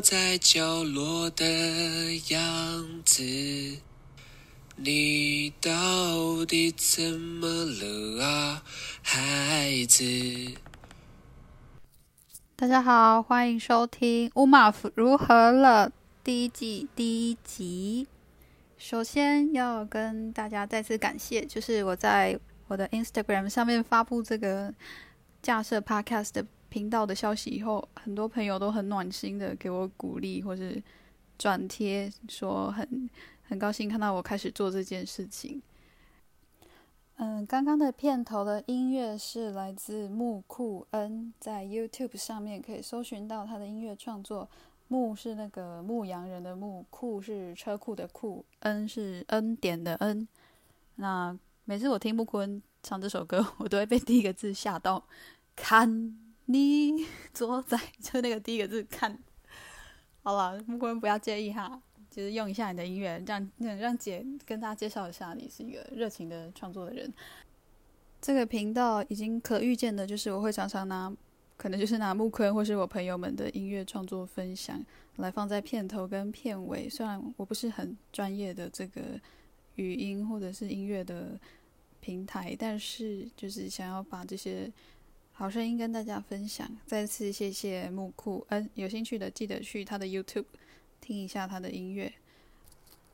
在角落的样子，你到底怎么了啊，孩子？大家好，欢迎收听《乌马夫如何了》第一季第一集。首先要跟大家再次感谢，就是我在我的 Instagram 上面发布这个架设 Podcast 的频道的消息以后，很多朋友都很暖心的给我鼓励，或是转贴说很很高兴看到我开始做这件事情。嗯，刚刚的片头的音乐是来自木库恩，在 YouTube 上面可以搜寻到他的音乐创作。木是那个牧羊人的牧，库是车库的库，恩是恩典的恩。那每次我听木库恩唱这首歌，我都会被第一个字吓到。看你坐在，就那个第一个字看。好了，木库恩不要介意哈，就是用一下你的音乐，让让姐跟大家介绍一下，你是一个热情的创作的人。这个频道已经可预见的，就是我会常常拿。可能就是拿木坤或是我朋友们的音乐创作分享来放在片头跟片尾。虽然我不是很专业的这个语音或者是音乐的平台，但是就是想要把这些好声音跟大家分享。再次谢谢木库恩，有兴趣的记得去他的 YouTube 听一下他的音乐。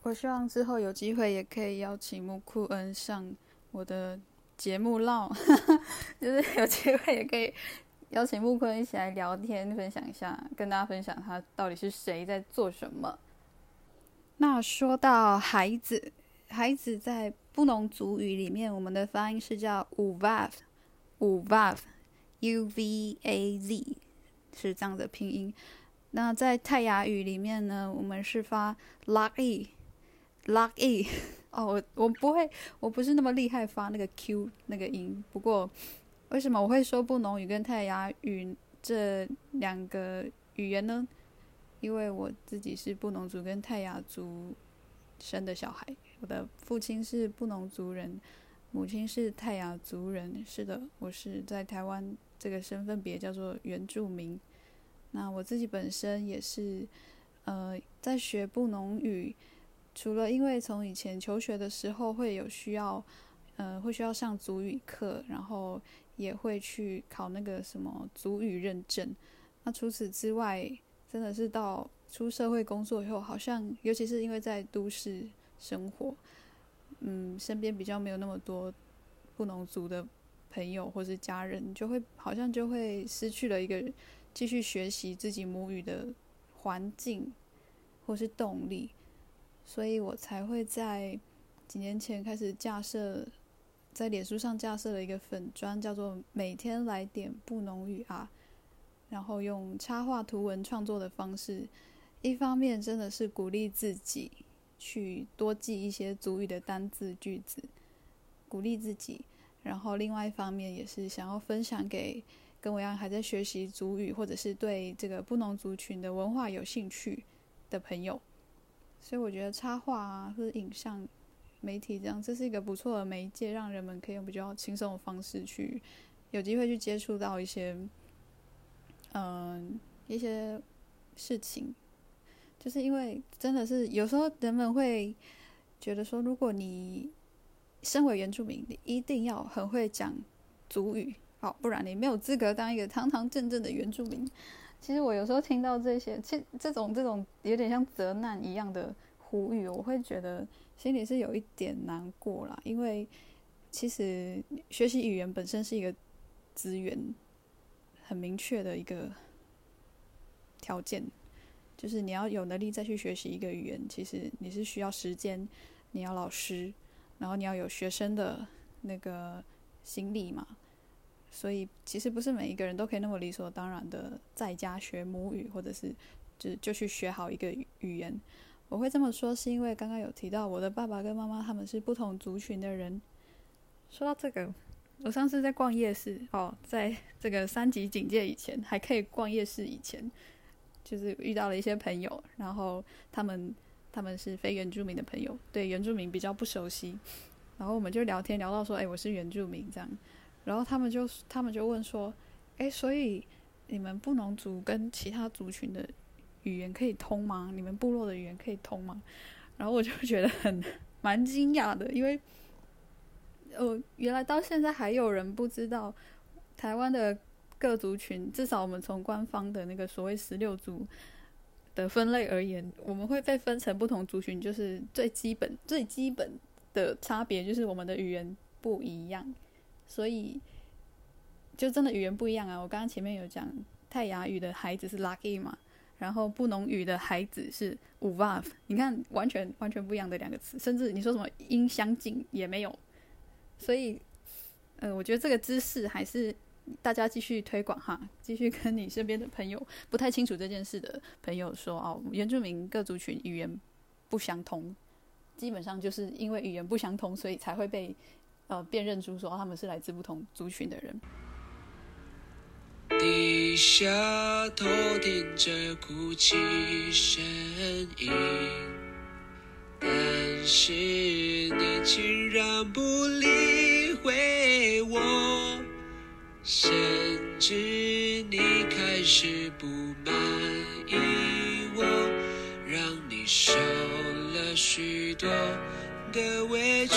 我希望之后有机会也可以邀请木库恩上我的节目唠，就是有机会也可以。邀请木库恩一起来聊天，分享一下，跟大家分享他到底是谁，在做什么。那说到孩子，孩子在布农族语里面，我们的发音是叫 “uvav”，uvav q v a z 是这样的拼音。那在泰雅语里面呢，我们是发 lucky，lucky。哦，我我不会，我不是那么厉害发那个 q 那个音，不过。为什么我会说布农语跟泰雅语这两个语言呢？因为我自己是布农族跟泰雅族生的小孩，我的父亲是布农族人，母亲是泰雅族人。是的，我是在台湾这个身份别叫做原住民。那我自己本身也是，呃，在学布农语，除了因为从以前求学的时候会有需要，呃，会需要上族语课，然后。也会去考那个什么族语认证。那除此之外，真的是到出社会工作以后，好像尤其是因为在都市生活，嗯，身边比较没有那么多布农族的朋友或是家人，就会好像就会失去了一个继续学习自己母语的环境或是动力，所以我才会在几年前开始架设。在脸书上架设了一个粉砖，叫做“每天来点布农语啊”，然后用插画图文创作的方式，一方面真的是鼓励自己去多记一些族语的单字句子，鼓励自己；然后另外一方面也是想要分享给跟我一样还在学习族语或者是对这个布农族群的文化有兴趣的朋友。所以我觉得插画啊，或者影像。媒体这样，这是一个不错的媒介，让人们可以用比较轻松的方式去有机会去接触到一些，嗯，一些事情。就是因为真的是有时候人们会觉得说，如果你身为原住民，你一定要很会讲族语，好，不然你没有资格当一个堂堂正正的原住民。其实我有时候听到这些，其这种这种有点像责难一样的呼吁，我会觉得。心里是有一点难过啦，因为其实学习语言本身是一个资源很明确的一个条件，就是你要有能力再去学习一个语言，其实你是需要时间，你要老师，然后你要有学生的那个心力嘛，所以其实不是每一个人都可以那么理所当然的在家学母语，或者是就就去学好一个语言。我会这么说，是因为刚刚有提到我的爸爸跟妈妈他们是不同族群的人。说到这个，我上次在逛夜市哦，在这个三级警戒以前还可以逛夜市以前，就是遇到了一些朋友，然后他们他们是非原住民的朋友，对原住民比较不熟悉，然后我们就聊天聊到说，哎，我是原住民这样，然后他们就他们就问说，哎，所以你们布农族跟其他族群的。语言可以通吗？你们部落的语言可以通吗？然后我就觉得很 蛮惊讶的，因为呃，原来到现在还有人不知道台湾的各族群，至少我们从官方的那个所谓十六族的分类而言，我们会被分成不同族群，就是最基本最基本的差别就是我们的语言不一样，所以就真的语言不一样啊！我刚刚前面有讲泰雅语的孩子是 lucky 嘛。然后布农语的孩子是 uvav，你看完全完全不一样的两个词，甚至你说什么音相近也没有，所以，呃，我觉得这个知识还是大家继续推广哈，继续跟你身边的朋友不太清楚这件事的朋友说哦，原住民各族群语言不相通，基本上就是因为语言不相通，所以才会被呃辨认出说他们是来自不同族群的人。低下头听着哭泣声音，但是你竟然不理会我，甚至你开始不满意我，让你受了许多的委屈。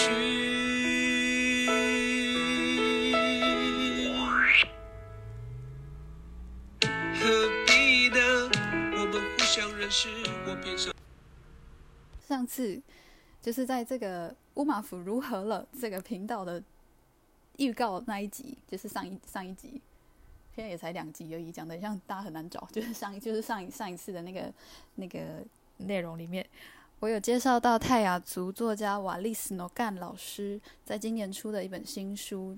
上次就是在这个乌马府如何了这个频道的预告那一集，就是上一上一集，现在也才两集而已，讲的像大家很难找，就是上一就是上一上一次的那个那个内容里面，我有介绍到泰雅族作家瓦利斯诺干老师在今年出的一本新书，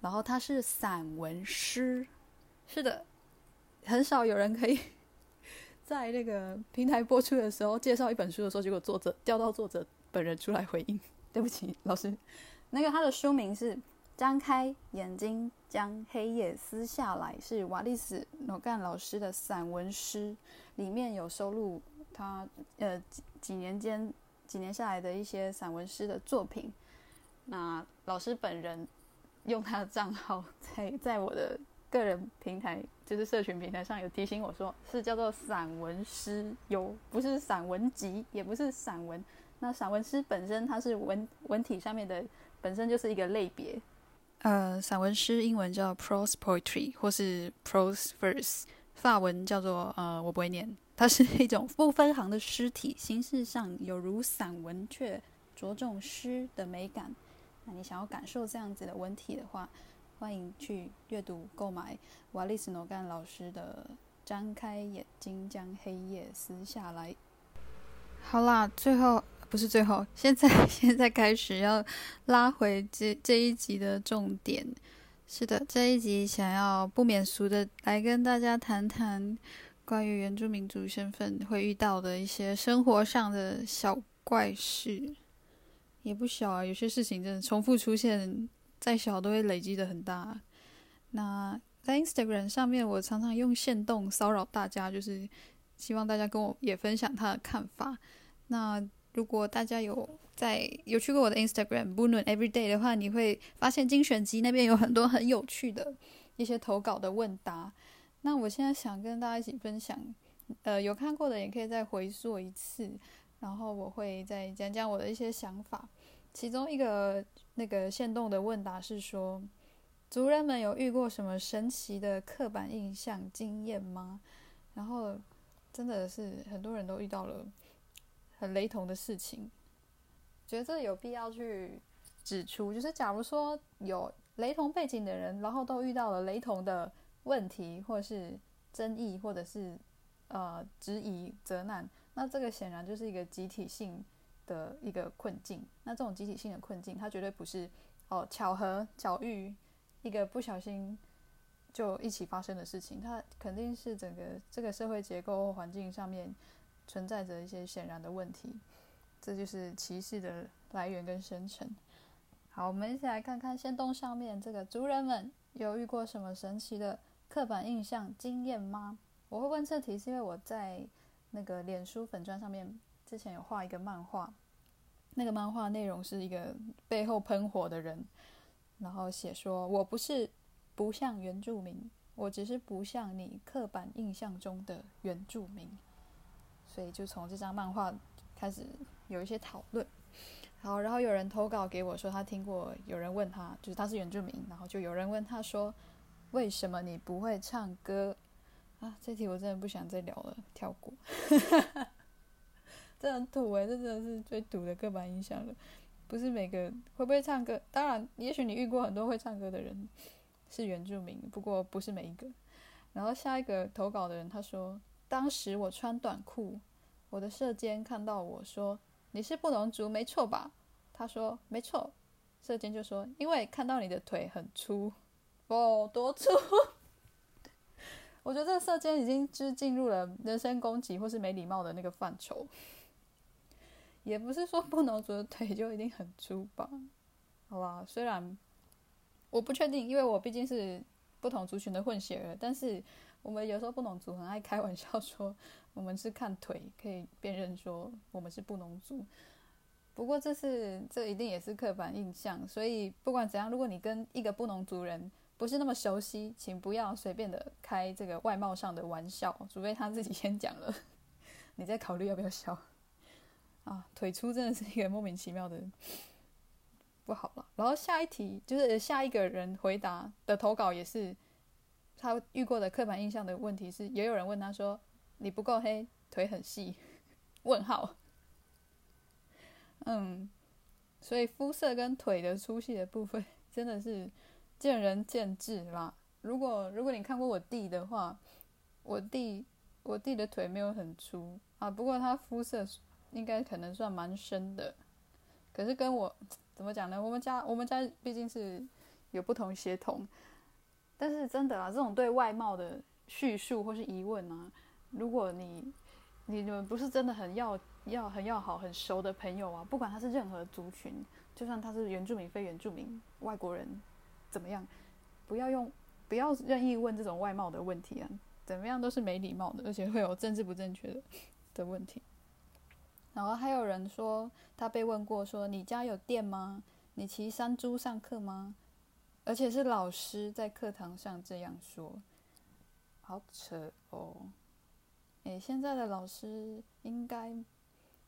然后他是散文诗，是的，很少有人可以。在那个平台播出的时候，介绍一本书的时候，结果作者 调到作者本人出来回应。对不起，老师，那个他的书名是《张开眼睛将黑夜撕下来》，是瓦利斯诺干老师的散文诗，里面有收录他呃几几年间几年下来的一些散文诗的作品。那老师本人用他的账号在在我的。个人平台就是社群平台上有提醒我说是叫做散文诗，有不是散文集，也不是散文。那散文诗本身它是文文体上面的，本身就是一个类别。呃，散文诗英文叫 prose poetry 或是 prose verse，法文叫做呃我不会念，它是一种不分行的诗体，形式上有如散文，却着重诗的美感。那你想要感受这样子的文体的话。欢迎去阅读、购买瓦利斯诺干老师的《张开眼睛将黑夜撕下来》。好啦，最后不是最后，现在 现在开始要拉回这这一集的重点。是的，这一集想要不免俗的来跟大家谈谈关于原住民族身份会遇到的一些生活上的小怪事，也不小啊。有些事情真的重复出现。再小都会累积的很大。那在 Instagram 上面，我常常用线动骚扰大家，就是希望大家跟我也分享他的看法。那如果大家有在有去过我的 Instagram b o o n Everyday 的话，你会发现精选集那边有很多很有趣的一些投稿的问答。那我现在想跟大家一起分享，呃，有看过的也可以再回溯一次，然后我会再讲讲我的一些想法。其中一个那个线动的问答是说，族人们有遇过什么神奇的刻板印象经验吗？然后真的是很多人都遇到了雷同的事情，觉得这有必要去指出，就是假如说有雷同背景的人，然后都遇到了雷同的问题，或是争议，或者是呃质疑、责难，那这个显然就是一个集体性。的一个困境，那这种集体性的困境，它绝对不是哦巧合巧遇，一个不小心就一起发生的事情，它肯定是整个这个社会结构或环境上面存在着一些显然的问题，这就是歧视的来源跟生成。好，我们一起来看看仙洞上面这个族人们有遇过什么神奇的刻板印象经验吗？我会问这题是因为我在那个脸书粉砖上面。之前有画一个漫画，那个漫画内容是一个背后喷火的人，然后写说：“我不是不像原住民，我只是不像你刻板印象中的原住民。”所以就从这张漫画开始有一些讨论。好，然后有人投稿给我说，他听过有人问他，就是他是原住民，然后就有人问他说，为什么你不会唱歌？啊，这题我真的不想再聊了，跳过。这很土诶，这真的是最土的刻板印象了。不是每个会不会唱歌，当然，也许你遇过很多会唱歌的人是原住民，不过不是每一个。然后下一个投稿的人他说，当时我穿短裤，我的射监看到我说。你是布农族没错吧？他说没错。射箭就说因为看到你的腿很粗，哦，多粗！我觉得这个射箭已经就是进入了人身攻击或是没礼貌的那个范畴。也不是说布农族的腿就一定很粗吧？好吧，虽然我不确定，因为我毕竟是不同族群的混血儿，但是我们有时候布农族很爱开玩笑说。我们是看腿可以辨认说我们是布农族，不过这是这一定也是刻板印象，所以不管怎样，如果你跟一个布农族人不是那么熟悉，请不要随便的开这个外貌上的玩笑，除非他自己先讲了，你再考虑要不要笑。啊，腿粗真的是一个莫名其妙的不好了。然后下一题就是下一个人回答的投稿也是他遇过的刻板印象的问题是，也有人问他说。你不够黑，腿很细？问号。嗯，所以肤色跟腿的粗细的部分真的是见仁见智啦。如果如果你看过我弟的话，我弟我弟的腿没有很粗啊，不过他肤色应该可能算蛮深的。可是跟我怎么讲呢？我们家我们家毕竟是有不同血统，但是真的啊，这种对外貌的叙述或是疑问啊。如果你你们不是真的很要要很要好很熟的朋友啊，不管他是任何族群，就算他是原住民非原住民外国人怎么样，不要用不要任意问这种外貌的问题啊，怎么样都是没礼貌的，而且会有政治不正确的的问题。然后还有人说他被问过说你家有电吗？你骑山猪上课吗？而且是老师在课堂上这样说，好扯哦。诶，现在的老师应该，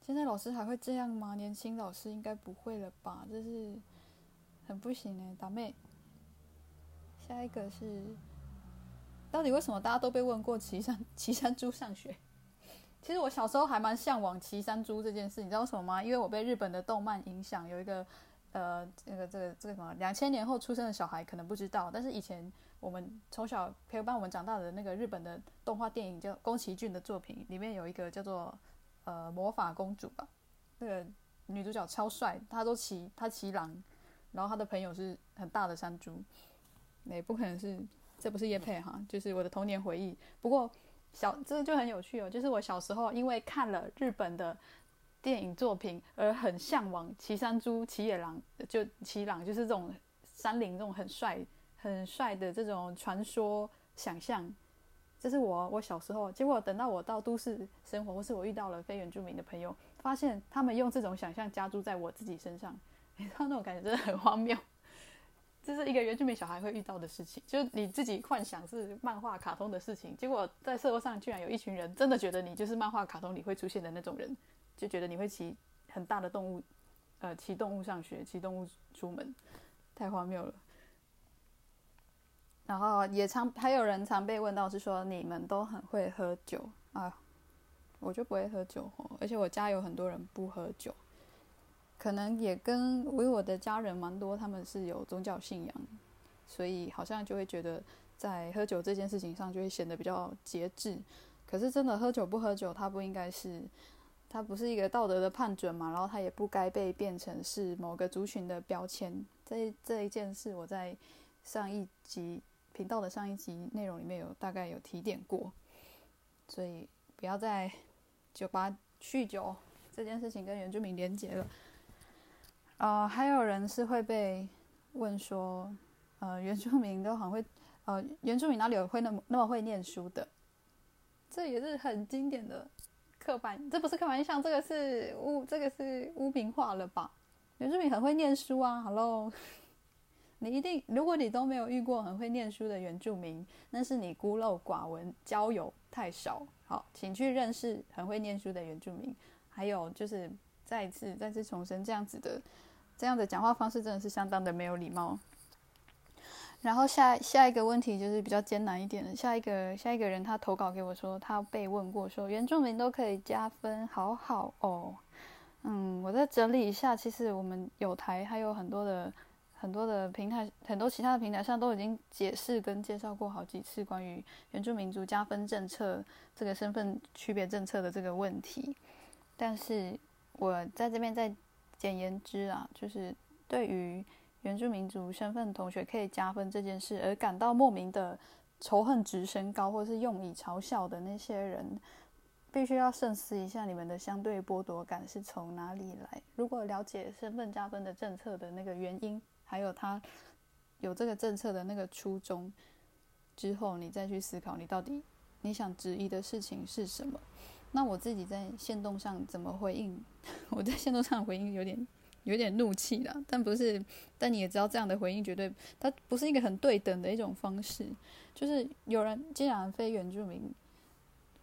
现在老师还会这样吗？年轻老师应该不会了吧？这是很不行哎，打妹。下一个是，到底为什么大家都被问过骑山骑山猪上学？其实我小时候还蛮向往骑山猪这件事，你知道什么吗？因为我被日本的动漫影响，有一个呃，那个这个这个什么，两千年后出生的小孩可能不知道，但是以前。我们从小陪伴我们长大的那个日本的动画电影叫宫崎骏的作品，里面有一个叫做呃魔法公主吧，那个女主角超帅，她都骑她骑狼，然后她的朋友是很大的山猪，也不可能是这不是叶佩哈，就是我的童年回忆。不过小这就很有趣哦，就是我小时候因为看了日本的电影作品而很向往岐山猪、岐野狼，就岐狼就是这种山林这种很帅。很帅的这种传说想象，这是我我小时候。结果等到我到都市生活，或是我遇到了非原住民的朋友，发现他们用这种想象加注在我自己身上，你知道那种感觉真的很荒谬。这是一个原住民小孩会遇到的事情，就是你自己幻想是漫画卡通的事情，结果在社会上居然有一群人真的觉得你就是漫画卡通里会出现的那种人，就觉得你会骑很大的动物，呃，骑动物上学，骑动物出门，太荒谬了。然后也常还有人常被问到是说你们都很会喝酒啊，我就不会喝酒哦，而且我家有很多人不喝酒，可能也跟为我的家人蛮多，他们是有宗教信仰，所以好像就会觉得在喝酒这件事情上就会显得比较节制。可是真的喝酒不喝酒，它不应该是，它不是一个道德的判准嘛，然后它也不该被变成是某个族群的标签。这这一件事我在上一集。频道的上一集内容里面有大概有提点过，所以不要再酒吧酗酒这件事情跟原住民连结了。呃，还有人是会被问说，呃，原住民都很会，呃，原住民哪里有会那么那么会念书的？这也是很经典的刻板，这不是刻板印象，这个是污，这个是污名化了吧？原住民很会念书啊，Hello。你一定，如果你都没有遇过很会念书的原住民，那是你孤陋寡闻，交友太少。好，请去认识很会念书的原住民。还有就是再一次、再次重申，这样子的这样的讲话方式真的是相当的没有礼貌。然后下下一个问题就是比较艰难一点的，下一个下一个人他投稿给我说，他被问过说原住民都可以加分，好好哦。嗯，我再整理一下，其实我们有台还有很多的很多的平台，很多其他的平台上都已经解释跟介绍过好几次关于原住民族加分政策这个身份区别政策的这个问题。但是我在这边再简言之啊，就是对于。原住民族身份同学可以加分这件事，而感到莫名的仇恨值升高，或是用以嘲笑的那些人，必须要慎思一下，你们的相对剥夺感是从哪里来？如果了解身份加分的政策的那个原因，还有他有这个政策的那个初衷之后，你再去思考，你到底你想质疑的事情是什么？那我自己在线动上怎么回应？我在线动上回应有点。有点怒气啦，但不是，但你也知道这样的回应绝对，它不是一个很对等的一种方式。就是有人既然非原住民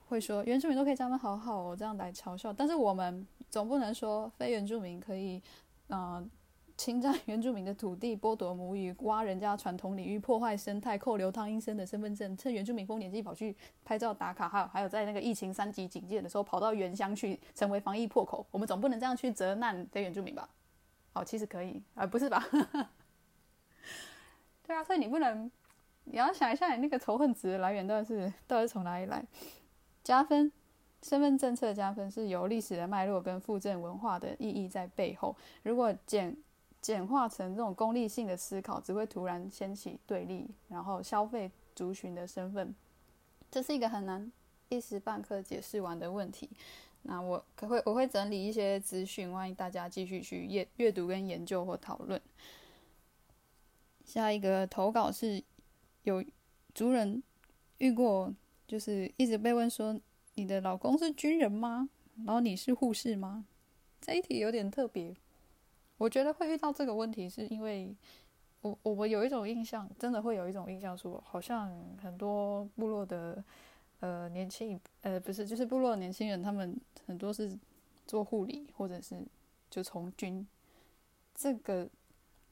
会说原住民都可以这样好好哦，这样来嘲笑，但是我们总不能说非原住民可以，嗯，侵占原住民的土地，剥夺母语，挖人家传统领域，破坏生态，扣留汤医生的身份证，趁原住民丰年祭跑去拍照打卡，还有还有在那个疫情三级警戒的时候跑到原乡去成为防疫破口，我们总不能这样去责难非原住民吧？哦，其实可以啊，不是吧？对啊，所以你不能，你要想一下，你那个仇恨值来源到底是到底是从哪里来？加分，身份政策加分是有历史的脉络跟附赠文化的意义在背后。如果简简化成这种功利性的思考，只会突然掀起对立，然后消费族群的身份，这是一个很难一时半刻解释完的问题。那我可会我会整理一些资讯，欢迎大家继续去阅阅读跟研究或讨论。下一个投稿是有族人遇过，就是一直被问说你的老公是军人吗？然后你是护士吗？这一题有点特别。我觉得会遇到这个问题，是因为我我我有一种印象，真的会有一种印象，说好像很多部落的。呃，年轻呃不是，就是部落的年轻人，他们很多是做护理，或者是就从军。这个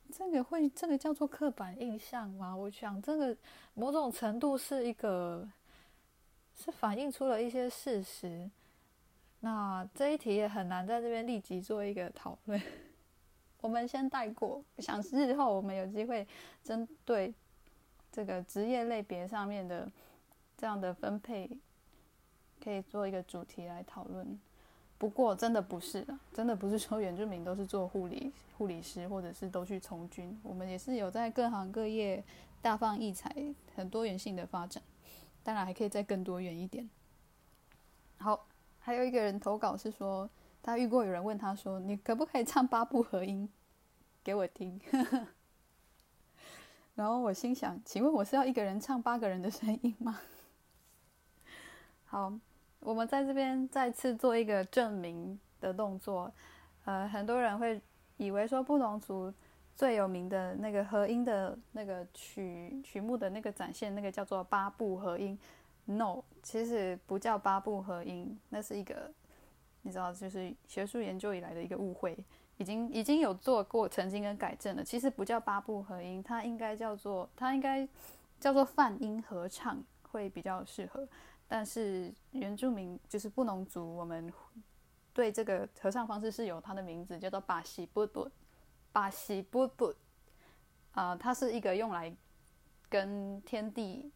这个会这个叫做刻板印象吗？我想这个某种程度是一个是反映出了一些事实。那这一题也很难在这边立即做一个讨论，我们先带过。想日后我们有机会针对这个职业类别上面的。这样的分配可以做一个主题来讨论，不过真的不是的，真的不是说原住民都是做护理 护理师，或者是都去从军。我们也是有在各行各业大放异彩，很多元性的发展，当然还可以再更多元一点。好，还有一个人投稿是说，他遇过有人问他说：“你可不可以唱八部合音给我听？” 然后我心想：“请问我是要一个人唱八个人的声音吗？”好，我们在这边再次做一个证明的动作。呃，很多人会以为说布农族最有名的那个合音的那个曲曲目的那个展现，那个叫做八部合音。No，其实不叫八部合音，那是一个你知道，就是学术研究以来的一个误会，已经已经有做过曾经跟改正了。其实不叫八部合音，它应该叫做它应该叫做泛音合唱会比较适合。但是原住民就是布农族，我们对这个合唱方式是有它的名字，叫做巴西布布，巴西布布，啊，它是一个用来跟天地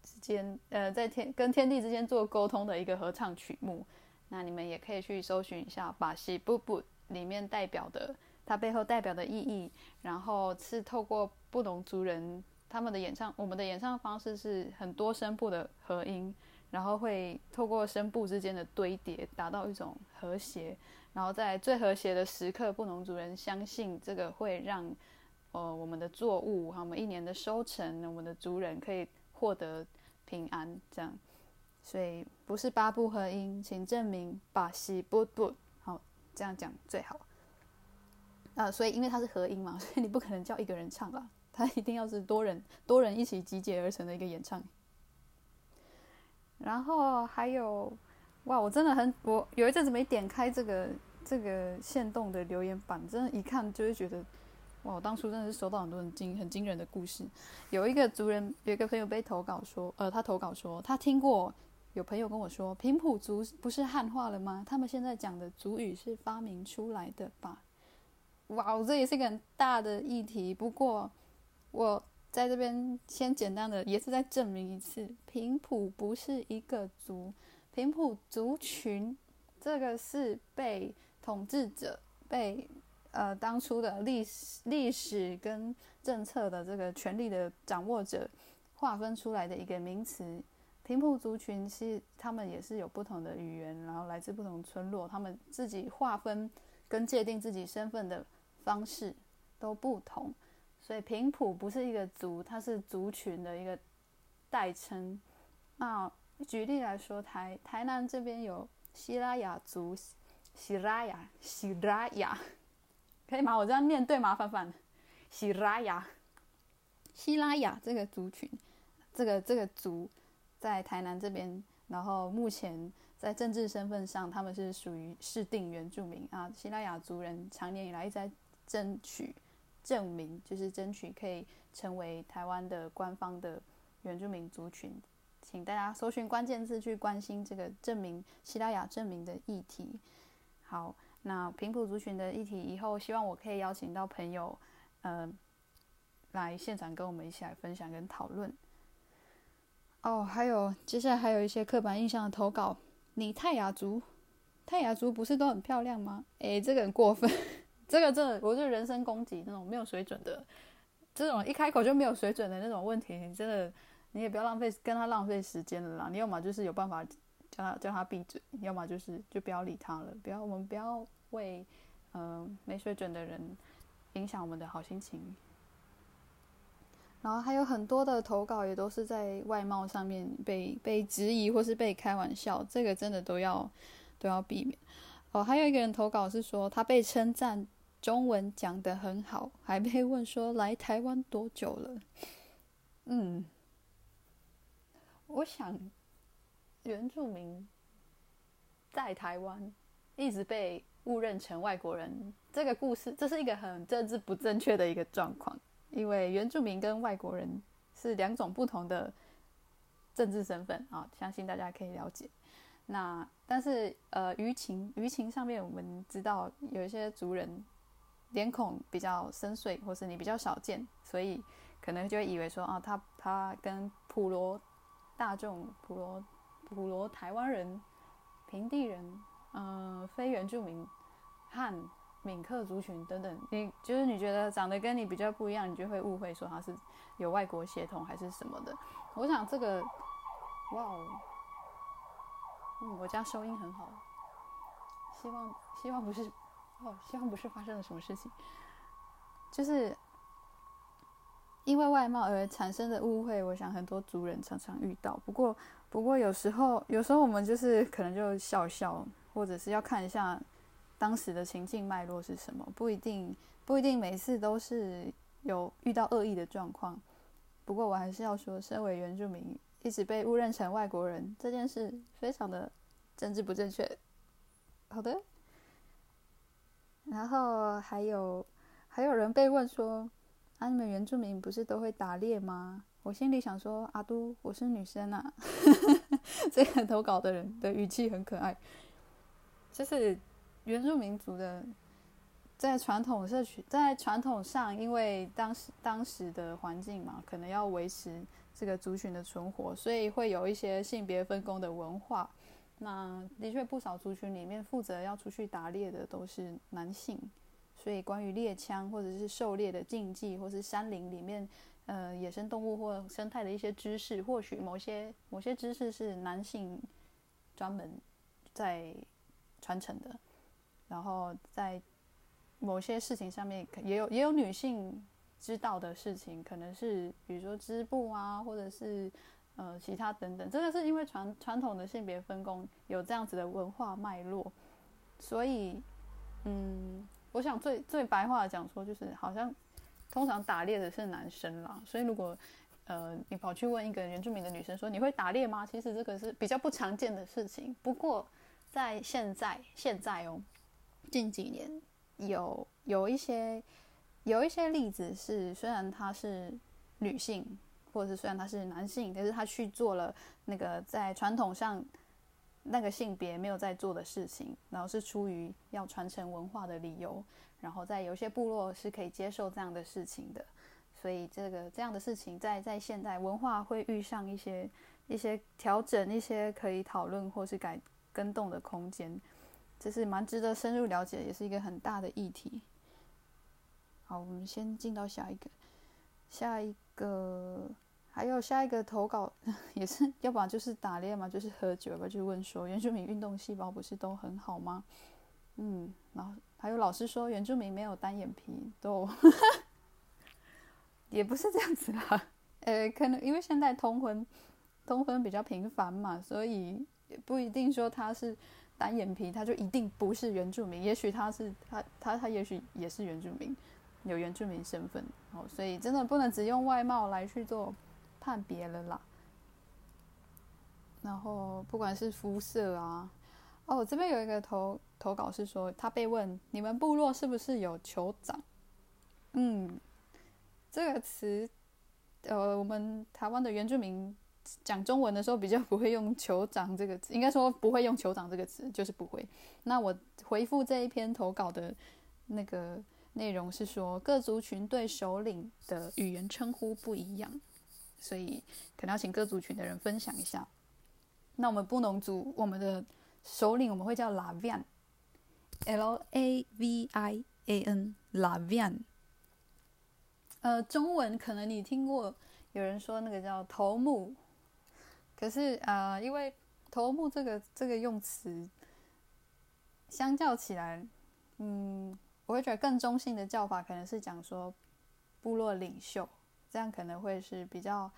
之间，呃，在天跟天地之间做沟通的一个合唱曲目。那你们也可以去搜寻一下巴西布布里面代表的它背后代表的意义，然后是透过布农族人他们的演唱，我们的演唱方式是很多声部的合音。然后会透过声部之间的堆叠，达到一种和谐。然后在最和谐的时刻，布农族人相信这个会让，呃，我们的作物和我们一年的收成，我们的族人可以获得平安。这样，所以不是八部合音，请证明把西布布好这样讲最好。啊，所以因为它是合音嘛，所以你不可能叫一个人唱吧。它一定要是多人多人一起集结而成的一个演唱。然后还有，哇，我真的很我有一阵子没点开这个这个线动的留言板，真的，一看就会觉得，哇，我当初真的是收到很多很惊很惊人的故事。有一个族人，有一个朋友被投稿说，呃，他投稿说他听过。有朋友跟我说，平埔族不是汉化了吗？他们现在讲的族语是发明出来的吧？哇，这也是个很大的议题。不过，我在这边先简单的也是再证明一次，平埔不是一个族，平埔族群这个是被统治者、被呃当初的历史、历史跟政策的这个权力的掌握者划分出来的一个名词。平埔族群是他们也是有不同的语言，然后来自不同村落，他们自己划分跟界定自己身份的方式都不同，所以平埔不是一个族，它是族群的一个代称。那举例来说，台台南这边有西拉雅族，西拉雅，西拉雅，可以吗？我这样念对吗？范范，西拉雅，西拉雅这个族群，这个这个族。在台南这边，然后目前在政治身份上，他们是属于市定原住民啊。西拉雅族人长年以来一直在争取证明，就是争取可以成为台湾的官方的原住民族群。请大家搜寻关键字去关心这个证明西拉雅证明的议题。好，那平埔族群的议题，以后希望我可以邀请到朋友，呃，来现场跟我们一起来分享跟讨论。哦，还有接下来还有一些刻板印象的投稿。你泰雅族，泰雅族不是都很漂亮吗？诶，这个很过分，这个真的，我是人身攻击那种没有水准的，这种一开口就没有水准的那种问题，你真的你也不要浪费跟他浪费时间了啦。你要么就是有办法叫他叫他闭嘴，要么就是就不要理他了。不要我们不要为嗯没水准的人影响我们的好心情。然后还有很多的投稿也都是在外貌上面被被质疑或是被开玩笑，这个真的都要都要避免。哦，还有一个人投稿是说他被称赞中文讲得很好，还被问说来台湾多久了？嗯，我想原住民在台湾一直被误认成外国人，这个故事这是一个很政治不正确的一个状况。因为原住民跟外国人是两种不同的政治身份啊，相信大家可以了解。那但是呃，舆情舆情上面，我们知道有一些族人脸孔比较深邃，或是你比较少见，所以可能就会以为说啊，他他跟普罗大众、普罗普罗台湾人、平地人、嗯，非原住民汉。闽客族群等等，你就是你觉得长得跟你比较不一样，你就会误会说他是有外国血统还是什么的。我想这个，哇哦，嗯，我家收音很好，希望希望不是哦，希望不是发生了什么事情，就是因为外貌而产生的误会，我想很多族人常常遇到。不过不过有时候有时候我们就是可能就笑笑，或者是要看一下。当时的情境脉络是什么？不一定，不一定每次都是有遇到恶意的状况。不过我还是要说，身为原住民，一直被误认成外国人这件事，非常的政治不正确。好的。然后还有还有人被问说：“啊，你们原住民不是都会打猎吗？”我心里想说：“阿都，我是女生啊。”这个投稿的人的语气很可爱，就是。原住民族的在传统社区，在传统上，因为当时当时的环境嘛，可能要维持这个族群的存活，所以会有一些性别分工的文化。那的确，不少族群里面负责要出去打猎的都是男性，所以关于猎枪或者是狩猎的禁忌，或是山林里面呃野生动物或生态的一些知识，或许某些某些知识是男性专门在传承的。然后在某些事情上面，也有也有女性知道的事情，可能是比如说织布啊，或者是呃其他等等。这个是因为传传统的性别分工有这样子的文化脉络，所以嗯，我想最最白话讲说，就是好像通常打猎的是男生啦，所以如果呃你跑去问一个原住民的女生说你会打猎吗？其实这个是比较不常见的事情。不过在现在现在哦，近几年有有一些有一些例子是，虽然她是女性，或者是虽然他是男性，但是他去做了那个在传统上那个性别没有在做的事情，然后是出于要传承文化的理由。然后在有些部落是可以接受这样的事情的，所以这个这样的事情在在现代文化会遇上一些一些调整，一些可以讨论或是改更动的空间，这是蛮值得深入了解，也是一个很大的议题。好，我们先进到下一个，下一个还有下一个投稿 也是，要不然就是打猎嘛，就是喝酒，要不然就问说原住民运动细胞不是都很好吗？嗯，然后。还有老师说原住民没有单眼皮，都 也不是这样子啦。呃，可能因为现在通婚通婚比较频繁嘛，所以也不一定说他是单眼皮，他就一定不是原住民。也许他是他他他也许也是原住民，有原住民身份哦。所以真的不能只用外貌来去做判别了啦。然后不管是肤色啊。哦，这边有一个投投稿是说，他被问你们部落是不是有酋长？嗯，这个词，呃，我们台湾的原住民讲中文的时候比较不会用酋长这个词，应该说不会用酋长这个词，就是不会。那我回复这一篇投稿的那个内容是说，各族群对首领的语言称呼不一样，所以可能要请各族群的人分享一下。那我们布农族，我们的。首领我们会叫 Lavian，L A V I A N，Lavian。呃，中文可能你听过有人说那个叫头目，可是呃，因为头目这个这个用词，相较起来，嗯，我会觉得更中性的叫法可能是讲说部落领袖，这样可能会是比较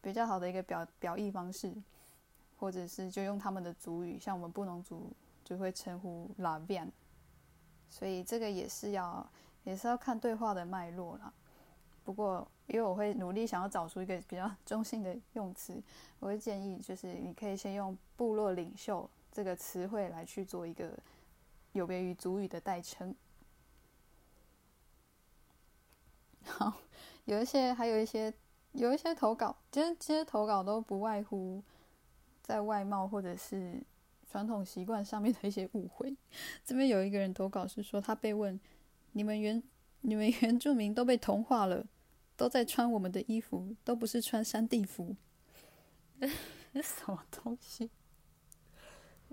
比较好的一个表表意方式。或者是就用他们的族语，像我们布农族就会称呼拉变，所以这个也是要也是要看对话的脉络啦。不过因为我会努力想要找出一个比较中性的用词，我会建议就是你可以先用部落领袖这个词汇来去做一个有别于族语的代称。好，有一些还有一些有一些投稿，其实其实投稿都不外乎。在外貌或者是传统习惯上面的一些误会，这边有一个人投稿是说，他被问：“你们原你们原住民都被同化了，都在穿我们的衣服，都不是穿山地服，什么东西？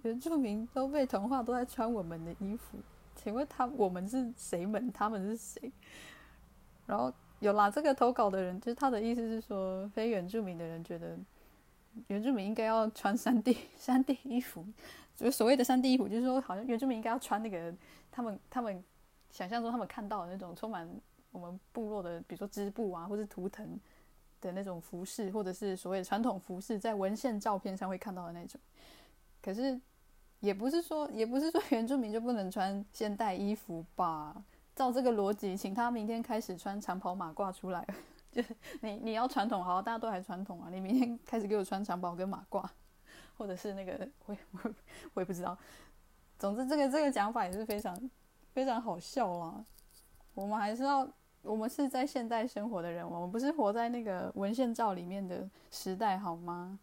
原住民都被同化，都在穿我们的衣服，请问他我们是谁们？他们是谁？然后有啦，这个投稿的人，就是他的意思是说，非原住民的人觉得。原住民应该要穿山地 山地衣服，就所谓的山地衣服，就是说，好像原住民应该要穿那个他们他们想象中他们看到的那种充满我们部落的，比如说织布啊，或是图腾的那种服饰，或者是所谓的传统服饰，在文献照片上会看到的那种。可是也不是说，也不是说原住民就不能穿现代衣服吧？照这个逻辑，请他明天开始穿长袍马褂出来。就是你你要传统好，大家都还传统啊！你明天开始给我穿长袍跟马褂，或者是那个我我我也不知道。总之，这个这个讲法也是非常非常好笑啦。我们还是要，我们是在现代生活的人，我们不是活在那个文献照里面的时代，好吗？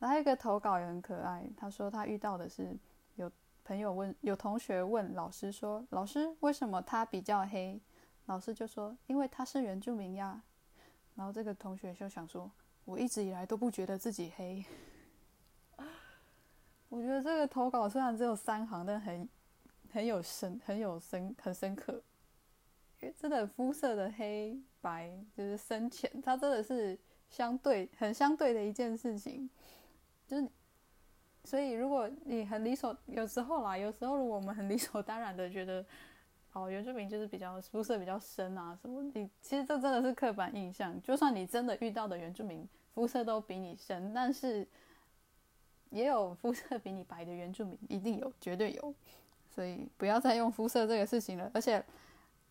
还有一个投稿也很可爱，他说他遇到的是朋友问，有同学问老师说：“老师，为什么他比较黑？”老师就说：“因为他是原住民呀。”然后这个同学就想说：“我一直以来都不觉得自己黑。”我觉得这个投稿虽然只有三行，但很很有深、很有深、很深刻。因为真的肤色的黑白就是深浅，它真的是相对很相对的一件事情。就是所以，如果你很理所，有时候啦，有时候如果我们很理所当然的觉得。哦，原住民就是比较肤色比较深啊，什么？你其实这真的是刻板印象。就算你真的遇到的原住民肤色都比你深，但是也有肤色比你白的原住民，一定有，绝对有。所以不要再用肤色这个事情了。而且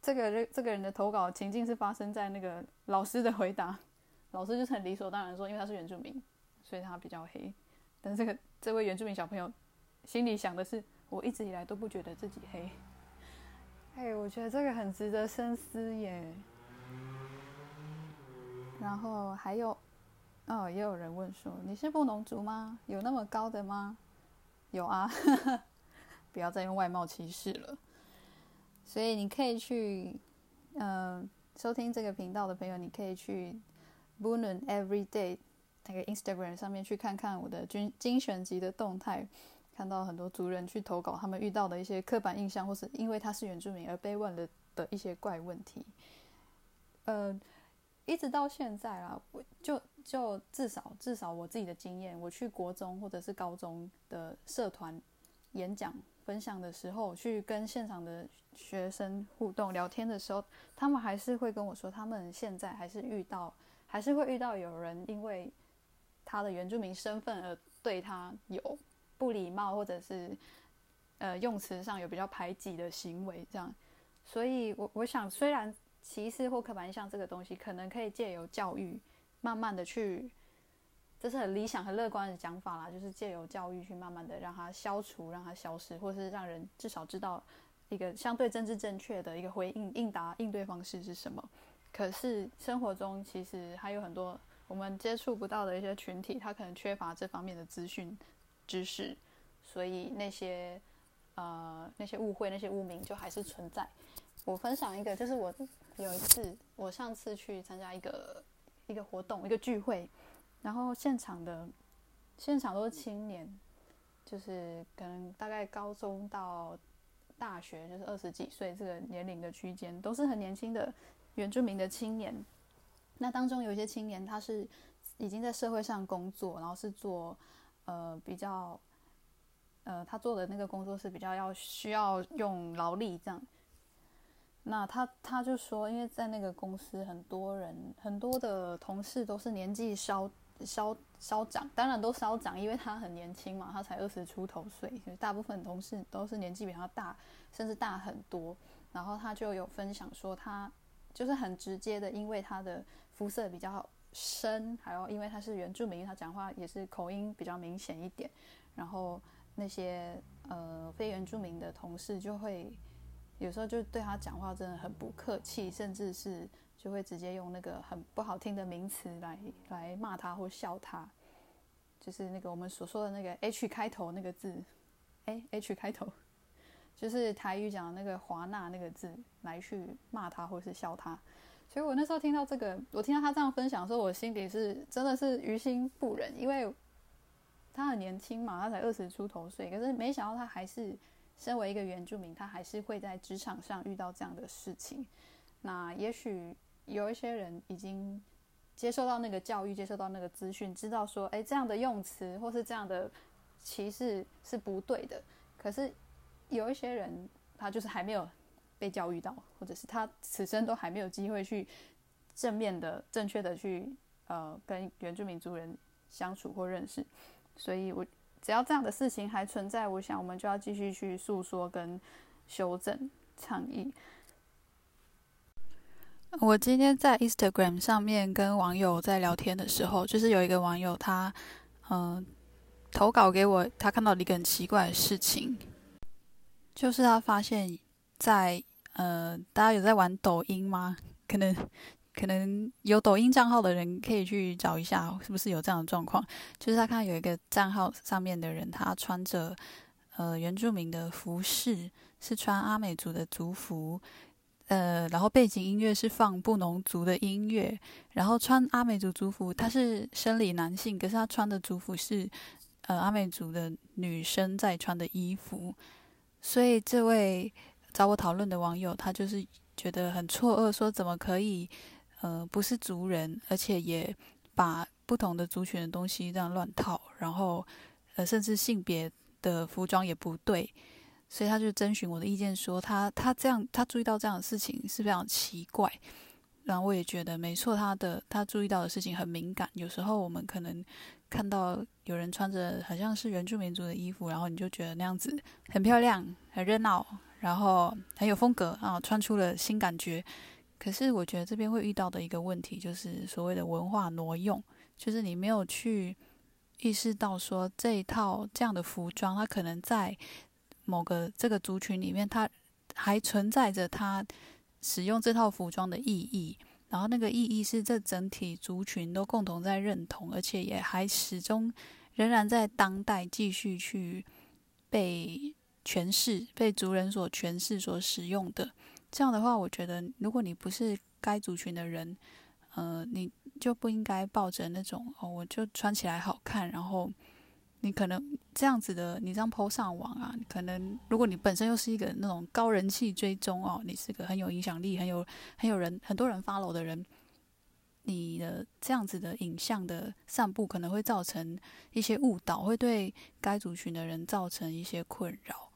这个这个人的投稿情境是发生在那个老师的回答，老师就是很理所当然说，因为他是原住民，所以他比较黑。但这个这位原住民小朋友心里想的是，我一直以来都不觉得自己黑。哎，我觉得这个很值得深思耶。然后还有，哦，也有人问说，你是布农族吗？有那么高的吗？有啊，不要再用外貌歧视了。所以你可以去，嗯，收听这个频道的朋友，你可以去 b o n n Everyday 那个 Instagram 上面去看看我的精精选集的动态，看到很多族人去投稿他们遇到的一些刻板印象，或是因为他是原住民而被问的的一些怪问题，呃。一直到现在啊，我就就至少至少我自己的经验，我去国中或者是高中的社团演讲分享的时候，去跟现场的学生互动聊天的时候，他们还是会跟我说，他们现在还是遇到，还是会遇到有人因为他的原住民身份而对他有不礼貌，或者是呃用词上有比较排挤的行为，这样。所以，我我想虽然。歧视或刻板印象这个东西，可能可以借由教育，慢慢的去，这是很理想、很乐观的讲法啦。就是借由教育去慢慢的让它消除、让它消失，或是让人至少知道一个相对政治正确的一个回应、应答、应对方式是什么。可是生活中其实还有很多我们接触不到的一些群体，他可能缺乏这方面的资讯知识，所以那些呃那些误会、那些污名就还是存在。我分享一个，就是我有一次，我上次去参加一个一个活动，一个聚会，然后现场的现场都是青年，就是可能大概高中到大学，就是二十几岁这个年龄的区间，都是很年轻的原住民的青年。那当中有一些青年，他是已经在社会上工作，然后是做呃比较呃他做的那个工作是比较要需要用劳力这样。那他他就说，因为在那个公司，很多人很多的同事都是年纪稍稍稍长，当然都稍长，因为他很年轻嘛，他才二十出头岁，大部分同事都是年纪比他大，甚至大很多。然后他就有分享说，他就是很直接的，因为他的肤色比较深，还有因为他是原住民，他讲话也是口音比较明显一点。然后那些呃非原住民的同事就会。有时候就对他讲话真的很不客气，甚至是就会直接用那个很不好听的名词来来骂他或笑他，就是那个我们所说的那个 H 开头那个字，哎，H 开头，就是台语讲的那个华纳那个字来去骂他或是笑他。所以我那时候听到这个，我听到他这样分享的时候，我心里是真的是于心不忍，因为他很年轻嘛，他才二十出头岁，可是没想到他还是。身为一个原住民，他还是会在职场上遇到这样的事情。那也许有一些人已经接受到那个教育，接受到那个资讯，知道说，哎，这样的用词或是这样的歧视是不对的。可是有一些人，他就是还没有被教育到，或者是他此生都还没有机会去正面的、正确的去呃跟原住民族人相处或认识。所以我。只要这样的事情还存在，我想我们就要继续去诉说跟修正倡议。我今天在 Instagram 上面跟网友在聊天的时候，就是有一个网友他嗯投稿给我，他看到了一个很奇怪的事情，就是他发现，在呃大家有在玩抖音吗？可能。可能有抖音账号的人可以去找一下，是不是有这样的状况？就是他看有一个账号上面的人，他穿着呃原住民的服饰，是穿阿美族的族服，呃，然后背景音乐是放布农族的音乐，然后穿阿美族族服，他是生理男性，可是他穿的族服是呃阿美族的女生在穿的衣服，所以这位找我讨论的网友，他就是觉得很错愕，说怎么可以？呃，不是族人，而且也把不同的族群的东西这样乱套，然后呃，甚至性别的服装也不对，所以他就征询我的意见，说他他这样他注意到这样的事情是非常奇怪，然后我也觉得没错，他的他注意到的事情很敏感，有时候我们可能看到有人穿着好像是原住民族的衣服，然后你就觉得那样子很漂亮、很热闹，然后很有风格啊，穿出了新感觉。可是我觉得这边会遇到的一个问题，就是所谓的文化挪用，就是你没有去意识到说这一套这样的服装，它可能在某个这个族群里面，它还存在着它使用这套服装的意义。然后那个意义是这整体族群都共同在认同，而且也还始终仍然在当代继续去被诠释、被族人所诠释、所使用的。这样的话，我觉得如果你不是该族群的人，呃，你就不应该抱着那种哦，我就穿起来好看，然后。你可能这样子的，你这样 PO 上网啊，可能如果你本身又是一个那种高人气追踪哦，你是个很有影响力、很有很有人很多人 follow 的人，你的这样子的影像的散布可能会造成一些误导，会对该族群的人造成一些困扰。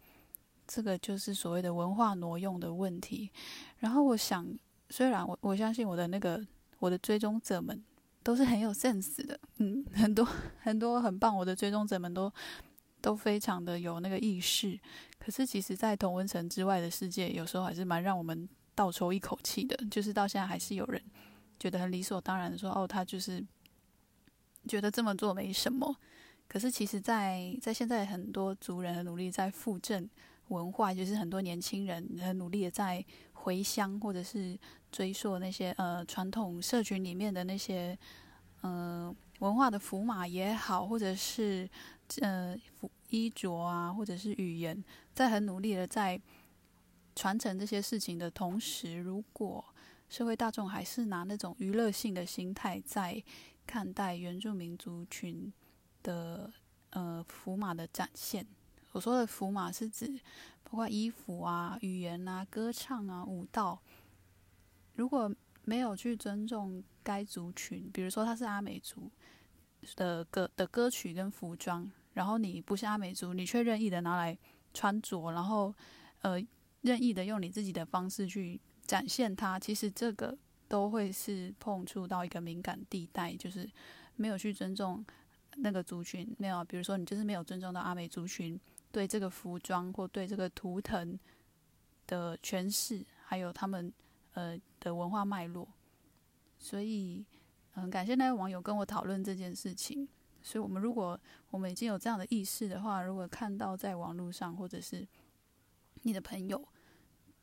这个就是所谓的文化挪用的问题。然后我想，虽然我我相信我的那个我的追踪者们。都是很有 sense 的，嗯，很多很多很棒，我的追踪者们都都非常的有那个意识。可是其实，在同温层之外的世界，有时候还是蛮让我们倒抽一口气的。就是到现在还是有人觉得很理所当然的说，哦，他就是觉得这么做没什么。可是其实，在在现在很多族人很努力在复振文化，就是很多年轻人很努力的在回乡或者是。追溯那些呃传统社群里面的那些呃文化的符码也好，或者是呃衣着啊，或者是语言，在很努力的在传承这些事情的同时，如果社会大众还是拿那种娱乐性的心态在看待原住民族群的呃符码的展现，我说的符码是指包括衣服啊、语言啊、歌唱啊、舞蹈。如果没有去尊重该族群，比如说他是阿美族的歌的歌曲跟服装，然后你不是阿美族，你却任意的拿来穿着，然后呃任意的用你自己的方式去展现它，其实这个都会是碰触到一个敏感地带，就是没有去尊重那个族群，没有，比如说你就是没有尊重到阿美族群对这个服装或对这个图腾的诠释，还有他们。呃的文化脉络，所以嗯，感谢那位网友跟我讨论这件事情。所以，我们如果我们已经有这样的意识的话，如果看到在网络上或者是你的朋友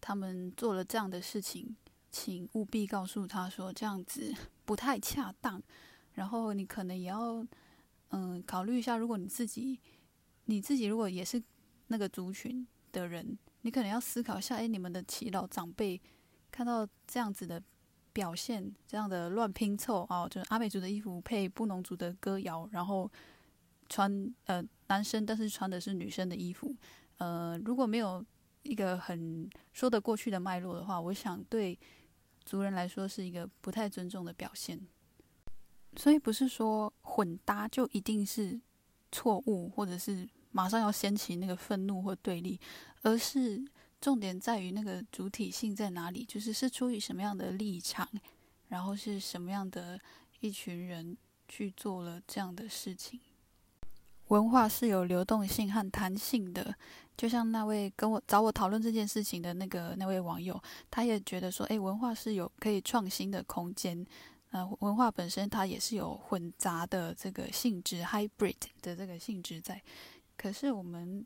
他们做了这样的事情，请务必告诉他说这样子不太恰当。然后，你可能也要嗯考虑一下，如果你自己你自己如果也是那个族群的人，你可能要思考一下，哎，你们的耆老长辈。看到这样子的表现，这样的乱拼凑啊，就是阿美族的衣服配布农族的歌谣，然后穿呃男生，但是穿的是女生的衣服，呃，如果没有一个很说得过去的脉络的话，我想对族人来说是一个不太尊重的表现。所以不是说混搭就一定是错误，或者是马上要掀起那个愤怒或对立，而是。重点在于那个主体性在哪里，就是是出于什么样的立场，然后是什么样的一群人去做了这样的事情。文化是有流动性和弹性的，就像那位跟我找我讨论这件事情的那个那位网友，他也觉得说，诶，文化是有可以创新的空间。呃，文化本身它也是有混杂的这个性质，hybrid 的这个性质在。可是我们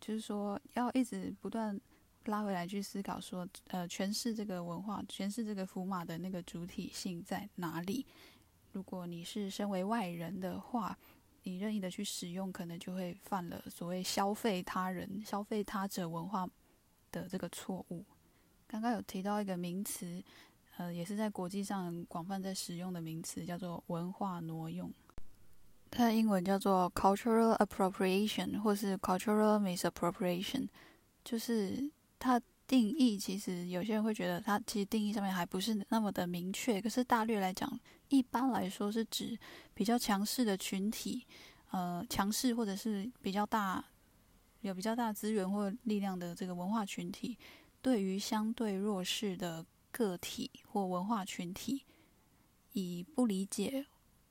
就是说，要一直不断。拉回来去思考，说，呃，诠释这个文化，诠释这个福马的那个主体性在哪里？如果你是身为外人的话，你任意的去使用，可能就会犯了所谓消费他人、消费他者文化的这个错误。刚刚有提到一个名词，呃，也是在国际上广泛在使用的名词，叫做文化挪用。它英文叫做 cultural appropriation，或是 cultural misappropriation，就是。它定义其实有些人会觉得它其实定义上面还不是那么的明确，可是大略来讲，一般来说是指比较强势的群体，呃，强势或者是比较大有比较大资源或力量的这个文化群体，对于相对弱势的个体或文化群体，以不理解、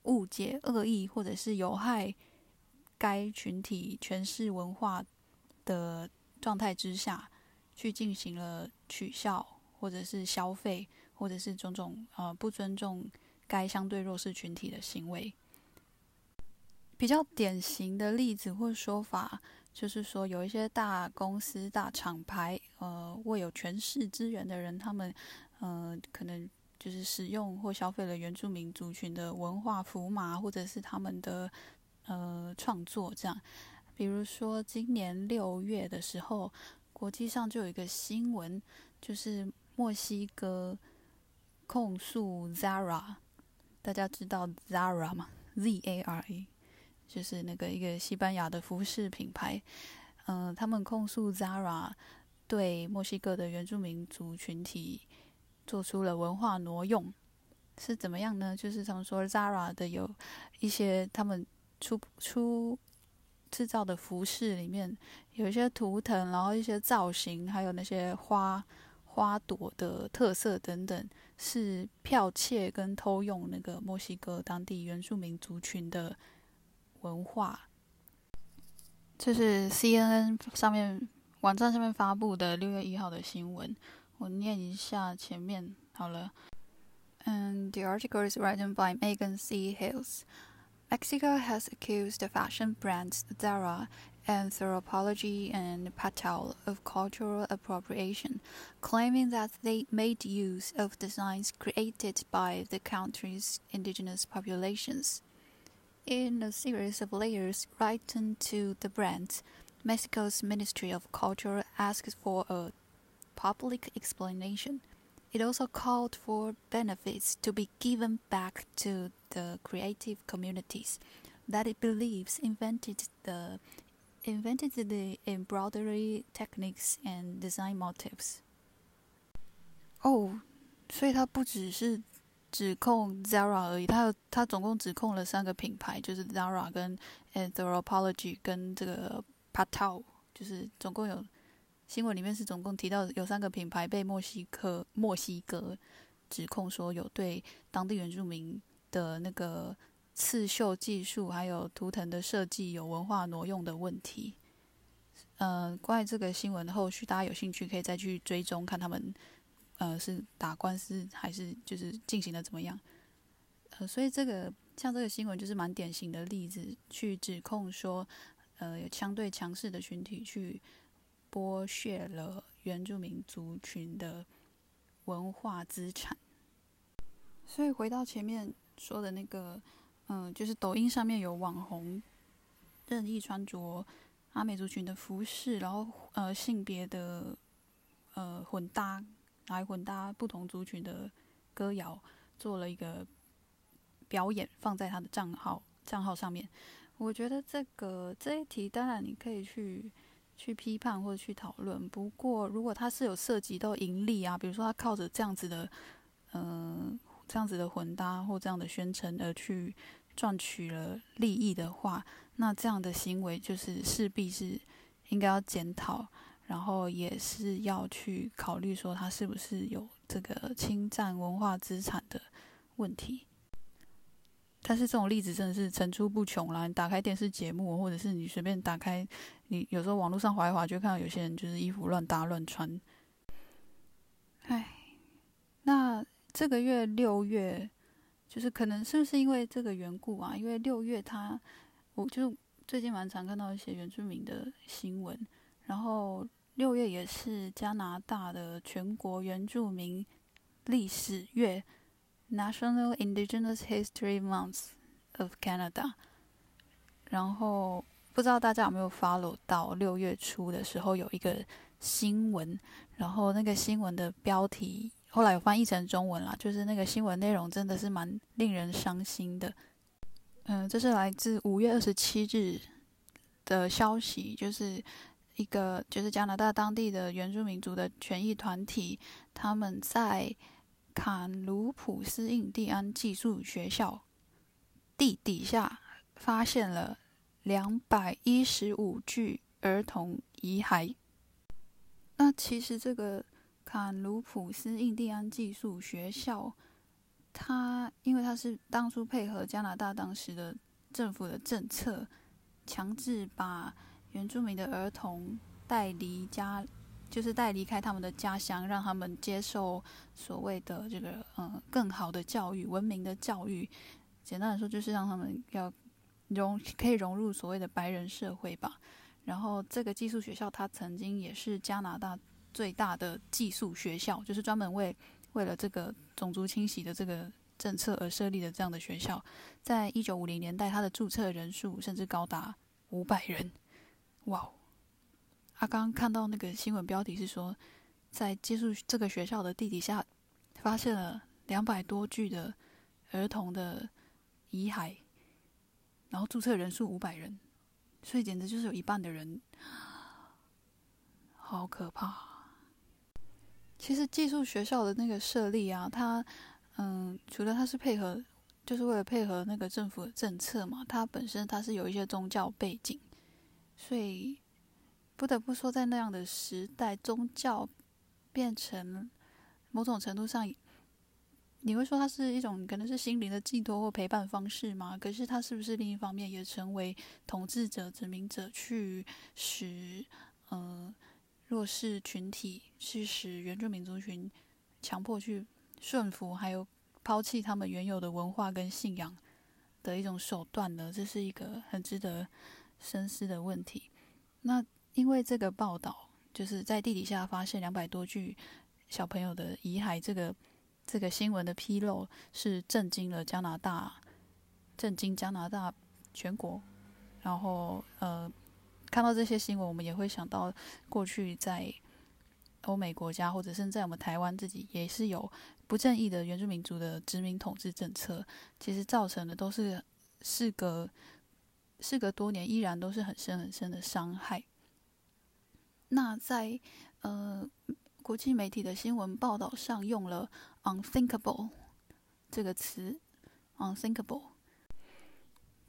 误解、恶意或者是有害该群体诠释文化的状态之下。去进行了取笑，或者是消费，或者是种种呃不尊重该相对弱势群体的行为。比较典型的例子或说法，就是说有一些大公司、大厂牌，呃，握有权势资源的人，他们呃可能。就是使用或消费了原住民族群的文化符码，或者是他们的呃创作，这样。比如说，今年六月的时候，国际上就有一个新闻，就是墨西哥控诉 Zara，大家知道 Zara 吗？Z A R A，就是那个一个西班牙的服饰品牌。嗯，他们控诉 Zara 对墨西哥的原住民族群体。做出了文化挪用，是怎么样呢？就是他们说 Zara 的有一些他们出出制造的服饰里面有一些图腾，然后一些造型，还有那些花花朵的特色等等，是剽窃跟偷用那个墨西哥当地原住民族群的文化。这是 CNN 上面网站上面发布的六月一号的新闻。我念一下前面好了。And the article is written by Megan C. Hills. Mexico has accused the fashion brands Zara, Anthropology, and Patel of cultural appropriation, claiming that they made use of designs created by the country's indigenous populations. In a series of letters written to the brands, Mexico's Ministry of Culture asked for a public explanation. It also called for benefits to be given back to the creative communities that it believes invented the invented the embroidery techniques and design motifs. 哦，所以它不只是指控 Zara 而已，它有它总共指控了三个品牌，就是 Zara 跟 Anthropology 跟这个 Patel，就是总共有 新闻里面是总共提到有三个品牌被墨西哥墨西哥指控说有对当地原住民的那个刺绣技术还有图腾的设计有文化挪用的问题。呃，关于这个新闻后续，大家有兴趣可以再去追踪看他们呃是打官司还是就是进行的怎么样。呃，所以这个像这个新闻就是蛮典型的例子，去指控说呃有相对强势的群体去。剥削了原住民族群的文化资产，所以回到前面说的那个，嗯，就是抖音上面有网红任意穿着阿美族群的服饰，然后呃性别的呃混搭，来混搭不同族群的歌谣，做了一个表演，放在他的账号账号上面。我觉得这个这一题，当然你可以去。去批判或者去讨论。不过，如果他是有涉及到盈利啊，比如说他靠着这样子的，嗯，这样子的混搭或这样的宣称而去赚取了利益的话，那这样的行为就是势必是应该要检讨，然后也是要去考虑说他是不是有这个侵占文化资产的问题。但是这种例子真的是层出不穷啦！你打开电视节目，或者是你随便打开，你有时候网络上滑一滑，就看到有些人就是衣服乱搭乱穿。唉，那这个月六月，就是可能是不是因为这个缘故啊？因为六月他，我就最近蛮常看到一些原住民的新闻，然后六月也是加拿大的全国原住民历史月。National Indigenous History Month of Canada，然后不知道大家有没有 follow 到六月初的时候有一个新闻，然后那个新闻的标题后来有翻译成中文啦，就是那个新闻内容真的是蛮令人伤心的。嗯，这是来自五月二十七日的消息，就是一个就是加拿大当地的原住民族的权益团体，他们在。坎卢普斯印第安寄宿学校地底下发现了两百一十五具儿童遗骸。那其实这个坎卢普斯印第安寄宿学校，它因为它是当初配合加拿大当时的政府的政策，强制把原住民的儿童带离家就是带离开他们的家乡，让他们接受所谓的这个嗯更好的教育、文明的教育。简单来说，就是让他们要融可以融入所谓的白人社会吧。然后这个寄宿学校，它曾经也是加拿大最大的寄宿学校，就是专门为为了这个种族清洗的这个政策而设立的这样的学校。在一九五零年代，它的注册人数甚至高达五百人。哇！他刚刚看到那个新闻标题是说，在寄宿这个学校的地底下发现了两百多具的儿童的遗骸，然后注册人数五百人，所以简直就是有一半的人，好可怕。其实寄宿学校的那个设立啊，它嗯，除了它是配合，就是为了配合那个政府的政策嘛，它本身它是有一些宗教背景，所以。不得不说，在那样的时代，宗教变成某种程度上，你会说它是一种可能是心灵的寄托或陪伴方式吗？可是它是不是另一方面也成为统治者、殖民者去使呃弱势群体，去使原住民族群强迫去顺服，还有抛弃他们原有的文化跟信仰的一种手段呢？这是一个很值得深思的问题。那。因为这个报道，就是在地底下发现两百多具小朋友的遗骸，这个这个新闻的披露是震惊了加拿大，震惊加拿大全国。然后，呃，看到这些新闻，我们也会想到过去在欧美国家，或者甚至在我们台湾自己，也是有不正义的原住民族的殖民统治政策，其实造成的都是事隔事隔多年，依然都是很深很深的伤害。那在呃国际媒体的新闻报道上用了 “unthinkable” 这个词，“unthinkable”。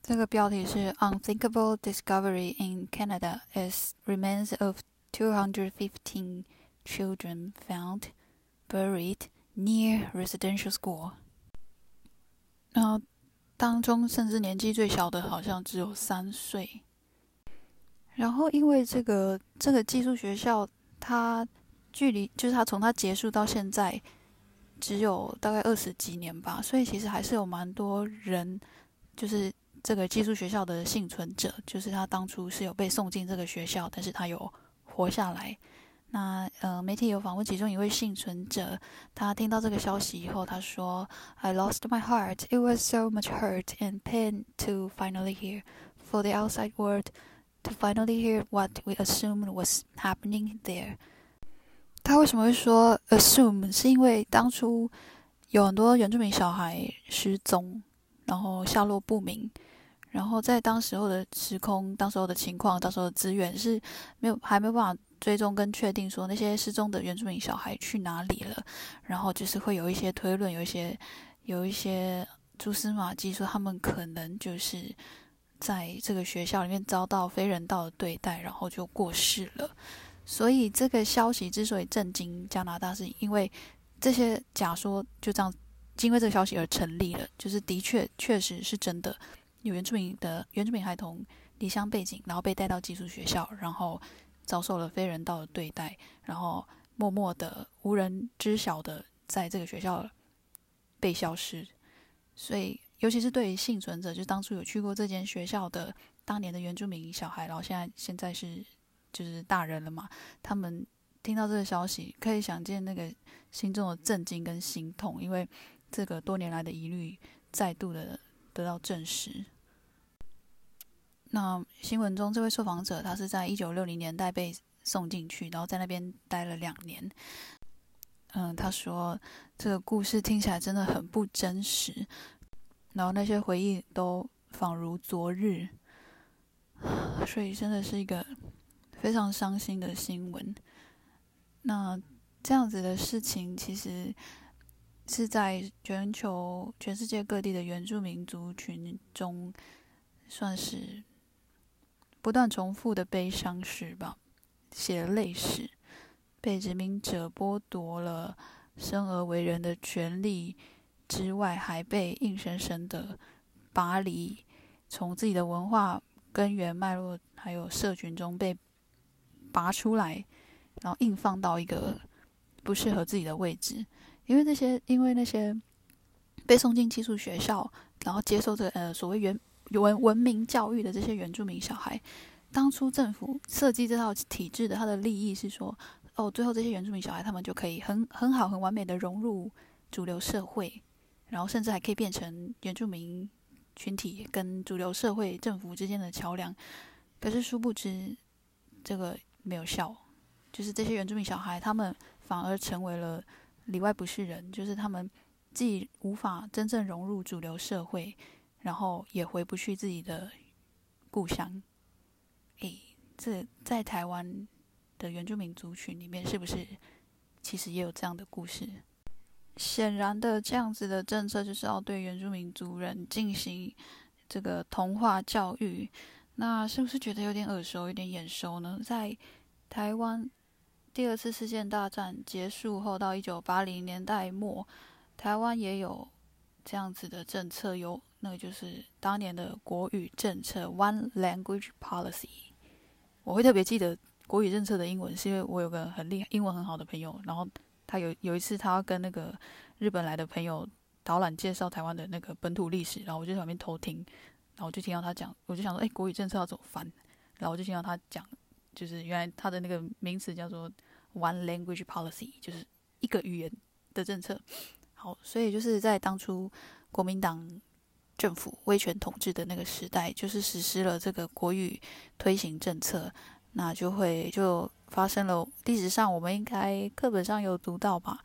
这个标题是 “Unthinkable Discovery in Canada as Remains of 215 Children Found Buried Near Residential School”。然后当中甚至年纪最小的好像只有三岁。然后，因为这个这个寄宿学校，它距离就是它从它结束到现在只有大概二十几年吧，所以其实还是有蛮多人，就是这个寄宿学校的幸存者，就是他当初是有被送进这个学校，但是他有活下来。那呃，媒体有访问其中一位幸存者，他听到这个消息以后，他说：“I lost my heart. It was so much hurt and pain to finally hear for the outside world.” To finally hear what we assumed was happening there。他为什么会说 assume？是因为当初有很多原住民小孩失踪，然后下落不明，然后在当时候的时空、当时候的情况、当时候的资源是没有还没有办法追踪跟确定说那些失踪的原住民小孩去哪里了。然后就是会有一些推论，有一些有一些蛛丝马迹，说他们可能就是。在这个学校里面遭到非人道的对待，然后就过世了。所以这个消息之所以震惊加拿大，是因为这些假说就这样，因为这个消息而成立了。就是的确确实是真的，有原住民的原住民孩童离乡背景，然后被带到寄宿学校，然后遭受了非人道的对待，然后默默的无人知晓的在这个学校被消失。所以。尤其是对于幸存者，就当初有去过这间学校的当年的原住民小孩，然后现在现在是就是大人了嘛，他们听到这个消息，可以想见那个心中的震惊跟心痛，因为这个多年来的疑虑再度的得到证实。那新闻中这位受访者，他是在一九六零年代被送进去，然后在那边待了两年。嗯，他说这个故事听起来真的很不真实。然后那些回忆都仿如昨日，所以真的是一个非常伤心的新闻。那这样子的事情，其实是在全球、全世界各地的原住民族群中，算是不断重复的悲伤史吧，写泪史，被殖民者剥夺了生而为人的权利。之外，还被硬生生的拔离，从自己的文化根源脉络还有社群中被拔出来，然后硬放到一个不适合自己的位置，因为那些因为那些被送进寄宿学校，然后接受这呃所谓原文文明教育的这些原住民小孩，当初政府设计这套体制的，它的利益是说，哦，最后这些原住民小孩他们就可以很很好、很完美的融入主流社会，然后甚至还可以变成原住民群体跟主流社会政府之间的桥梁。可是殊不知，这个没有效，就是这些原住民小孩他们反而成为了里外不是人，就是他们既无法真正融入主流社会。然后也回不去自己的故乡，诶，这在台湾的原住民族群里面，是不是其实也有这样的故事？显然的，这样子的政策就是要对原住民族人进行这个同化教育。那是不是觉得有点耳熟，有点眼熟呢？在台湾第二次世界大战结束后，到一九八零年代末，台湾也有这样子的政策，有。那个就是当年的国语政策 （One Language Policy）。我会特别记得国语政策的英文，是因为我有个很厉害、英文很好的朋友，然后他有有一次他跟那个日本来的朋友导览介绍台湾的那个本土历史，然后我就在旁边偷听，然后我就听到他讲，我就想说，哎，国语政策要怎么翻？然后我就听到他讲，就是原来他的那个名词叫做 One Language Policy，就是一个语言的政策。好，所以就是在当初国民党。政府威权统治的那个时代，就是实施了这个国语推行政策，那就会就发生了历史上我们应该课本上有读到吧，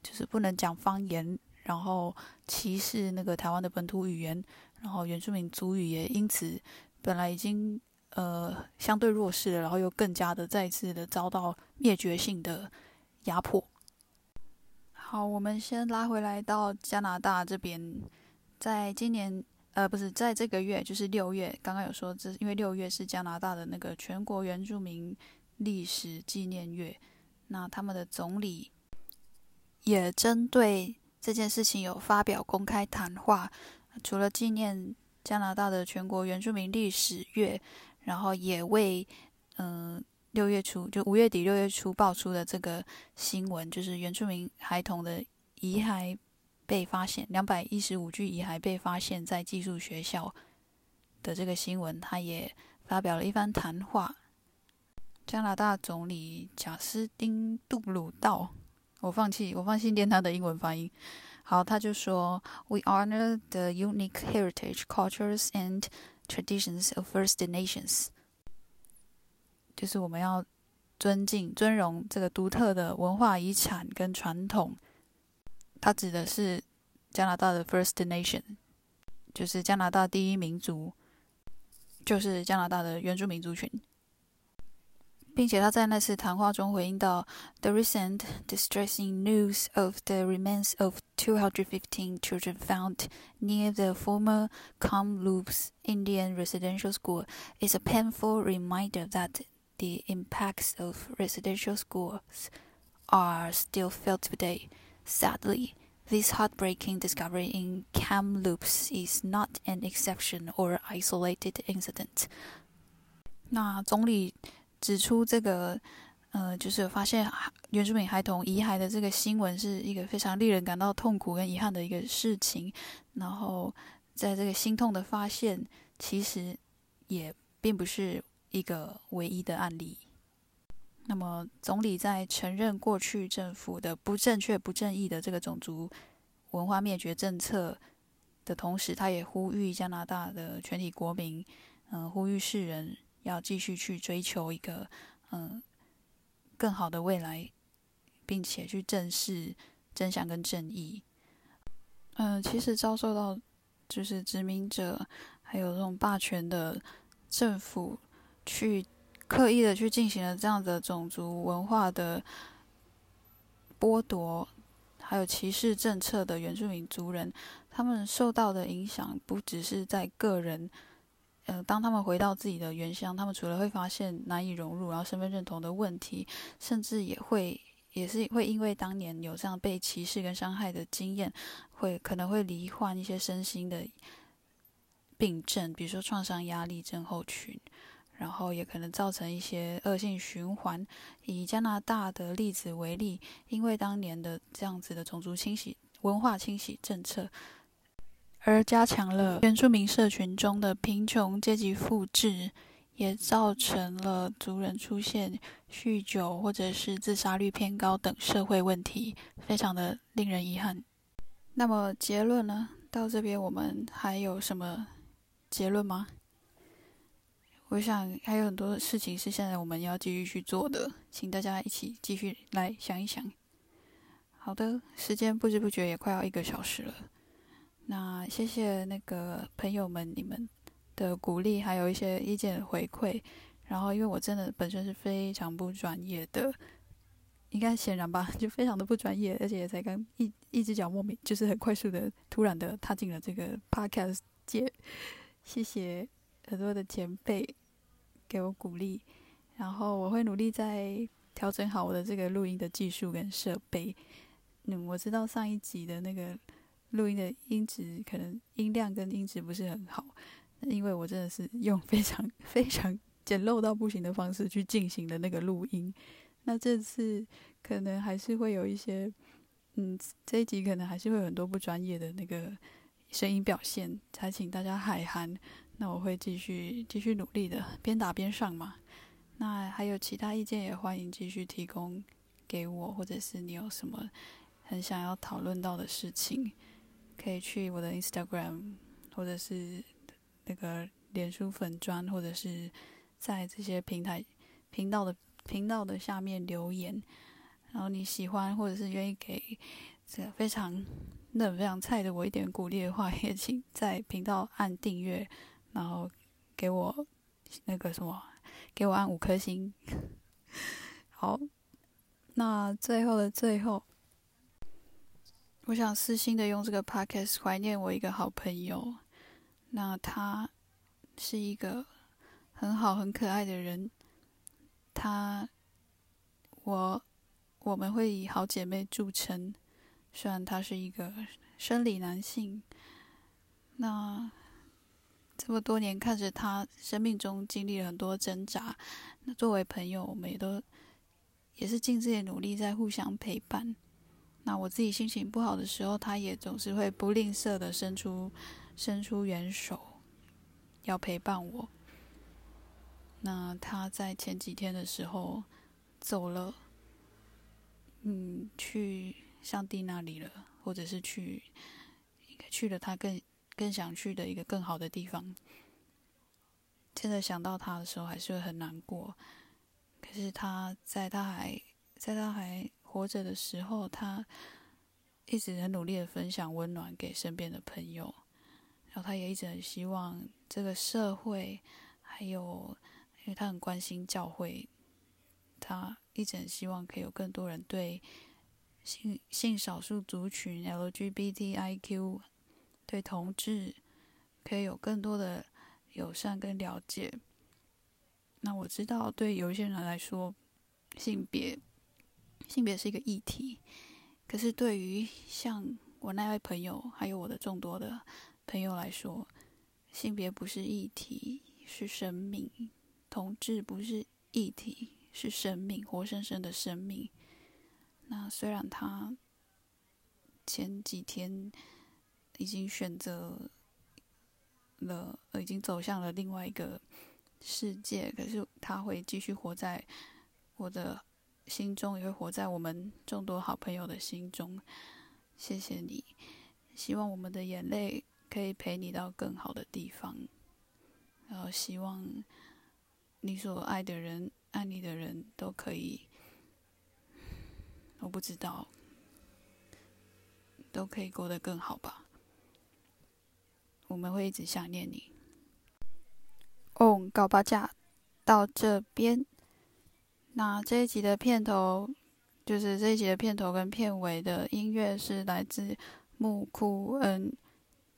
就是不能讲方言，然后歧视那个台湾的本土语言，然后原住民族语也因此本来已经呃相对弱势了，然后又更加的再次的遭到灭绝性的压迫。好，我们先拉回来到加拿大这边。在今年，呃，不是在这个月，就是六月，刚刚有说，这因为六月是加拿大的那个全国原住民历史纪念月，那他们的总理也针对这件事情有发表公开谈话，除了纪念加拿大的全国原住民历史月，然后也为，嗯，六月初就五月底六月初爆出的这个新闻，就是原住民孩童的遗骸。被发现两百一十五具遗骸被发现在寄宿学校的这个新闻，他也发表了一番谈话。加拿大总理贾斯汀·杜鲁道，我放弃，我放弃念他的英文发音。好，他就说：“We honor the unique heritage, cultures, and traditions of First Nations。”就是我们要尊敬、尊荣这个独特的文化遗产跟传统。它指的是加拿大的 First Nation，就是加拿大第一民族，就是加拿大的原住民族群，并且他在那次谈话中回应到：“The recent distressing news of the remains of 215 children found near the former Kamloops Indian Residential School is a painful reminder that the impacts of residential schools are still felt today.” Sadly, this heartbreaking discovery in Kamloops is not an exception or isolated incident. 那总理 指出，这个呃，就是发现原住民孩童遗骸的这个新闻是一个非常令人感到痛苦跟遗憾的一个事情。然后，在这个心痛的发现，其实也并不是一个唯一的案例。那么，总理在承认过去政府的不正确、不正义的这个种族文化灭绝政策的同时，他也呼吁加拿大的全体国民，嗯，呼吁世人要继续去追求一个嗯更好的未来，并且去正视真相跟正义。嗯，其实遭受到就是殖民者还有这种霸权的政府去。刻意的去进行了这样的种族文化的剥夺，还有歧视政策的原住民族人，他们受到的影响不只是在个人，呃，当他们回到自己的原乡，他们除了会发现难以融入，然后身份认同的问题，甚至也会也是会因为当年有这样被歧视跟伤害的经验，会可能会罹患一些身心的病症，比如说创伤压力症候群。然后也可能造成一些恶性循环。以加拿大的例子为例，因为当年的这样子的种族清洗、文化清洗政策，而加强了原住民社群中的贫穷阶级复制，也造成了族人出现酗酒或者是自杀率偏高等社会问题，非常的令人遗憾。那么结论呢？到这边我们还有什么结论吗？我想还有很多事情是现在我们要继续去做的，请大家一起继续来想一想。好的，时间不知不觉也快要一个小时了。那谢谢那个朋友们你们的鼓励，还有一些意见回馈。然后因为我真的本身是非常不专业的，应该显然吧，就非常的不专业，而且也才刚一一只脚莫名就是很快速的突然的踏进了这个 podcast 界。谢谢很多的前辈。给我鼓励，然后我会努力在调整好我的这个录音的技术跟设备。嗯，我知道上一集的那个录音的音质可能音量跟音质不是很好，因为我真的是 用非常非常简陋到不行的方式去进行的那个录音。那这次可能还是会有一些，嗯，这一集可能还是会有很多不专业的那个声音表现，才请大家海涵。那我会继续继续努力的，边打边上嘛。那还有其他意见也欢迎继续提供给我，或者是你有什么很想要讨论到的事情，可以去我的 Instagram 或者是那个脸书粉砖，或者是在这些平台频道的频道的下面留言。然后你喜欢或者是愿意给这个非常嫩非常菜的我一点鼓励的话，也请在频道按订阅。然后给我那个什么，给我按五颗星。好，那最后的最后，我想私心的用这个 podcast 怀念我一个好朋友。那他是一个很好很可爱的人。他，我我们会以好姐妹著称。虽然他是一个生理男性，那。这么多年看着他生命中经历了很多挣扎，那作为朋友，我们也都也是尽自己的努力在互相陪伴。那我自己心情不好的时候，他也总是会不吝啬的伸出伸出援手，要陪伴我。那他在前几天的时候走了，嗯，去上帝那里了，或者是去去了他更。更想去的一个更好的地方。现在想到他的时候，还是会很难过。可是他在他还在他还活着的时候，他一直很努力的分享温暖给身边的朋友。然后他也一直很希望这个社会，还有因为他很关心教会，他一直很希望可以有更多人对性性少数族群 LGBTIQ。对同志可以有更多的友善跟了解。那我知道，对有一些人来说，性别性别是一个议题。可是对于像我那位朋友，还有我的众多的朋友来说，性别不是议题，是生命；同志不是议题，是生命，活生生的生命。那虽然他前几天。已经选择了，已经走向了另外一个世界。可是他会继续活在我的心中，也会活在我们众多好朋友的心中。谢谢你，希望我们的眼泪可以陪你到更好的地方。然后希望你所爱的人、爱你的人都可以，我不知道，都可以过得更好吧。我们会一直想念你。哦，搞八架到这边，那这一集的片头就是这一集的片头跟片尾的音乐是来自木库恩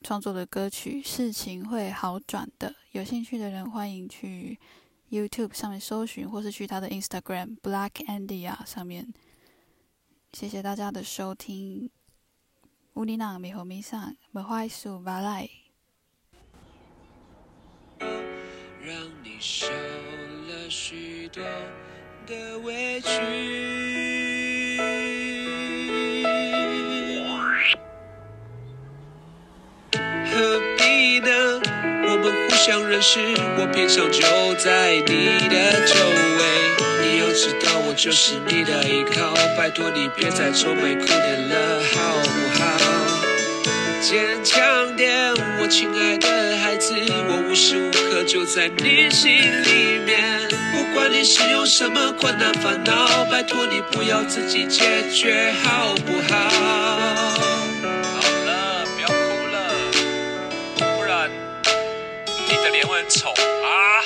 创作的歌曲《事情会好转的》。有兴趣的人欢迎去 YouTube 上面搜寻，或是去他的 Instagram Black Andy 啊上面。谢谢大家的收听。乌尼娜米和米桑，梅花树巴莱。让你笑。许多的委屈。何必呢？我们互相认识，我平常就在你的周围。你要知道，我就是你的依靠，拜托你别再愁眉苦脸了，好不好？坚强点，我亲爱的孩子，我无时无刻就在你心里面。不管你是有什么困难烦恼，拜托你不要自己解决，好不好？好了，不要哭了，不然你的脸会很丑啊！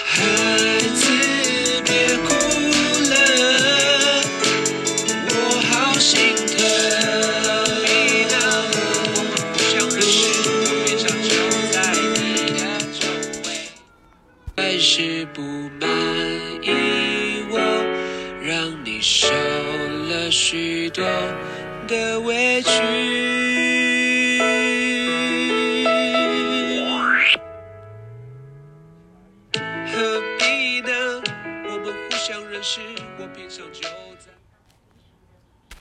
多的委屈。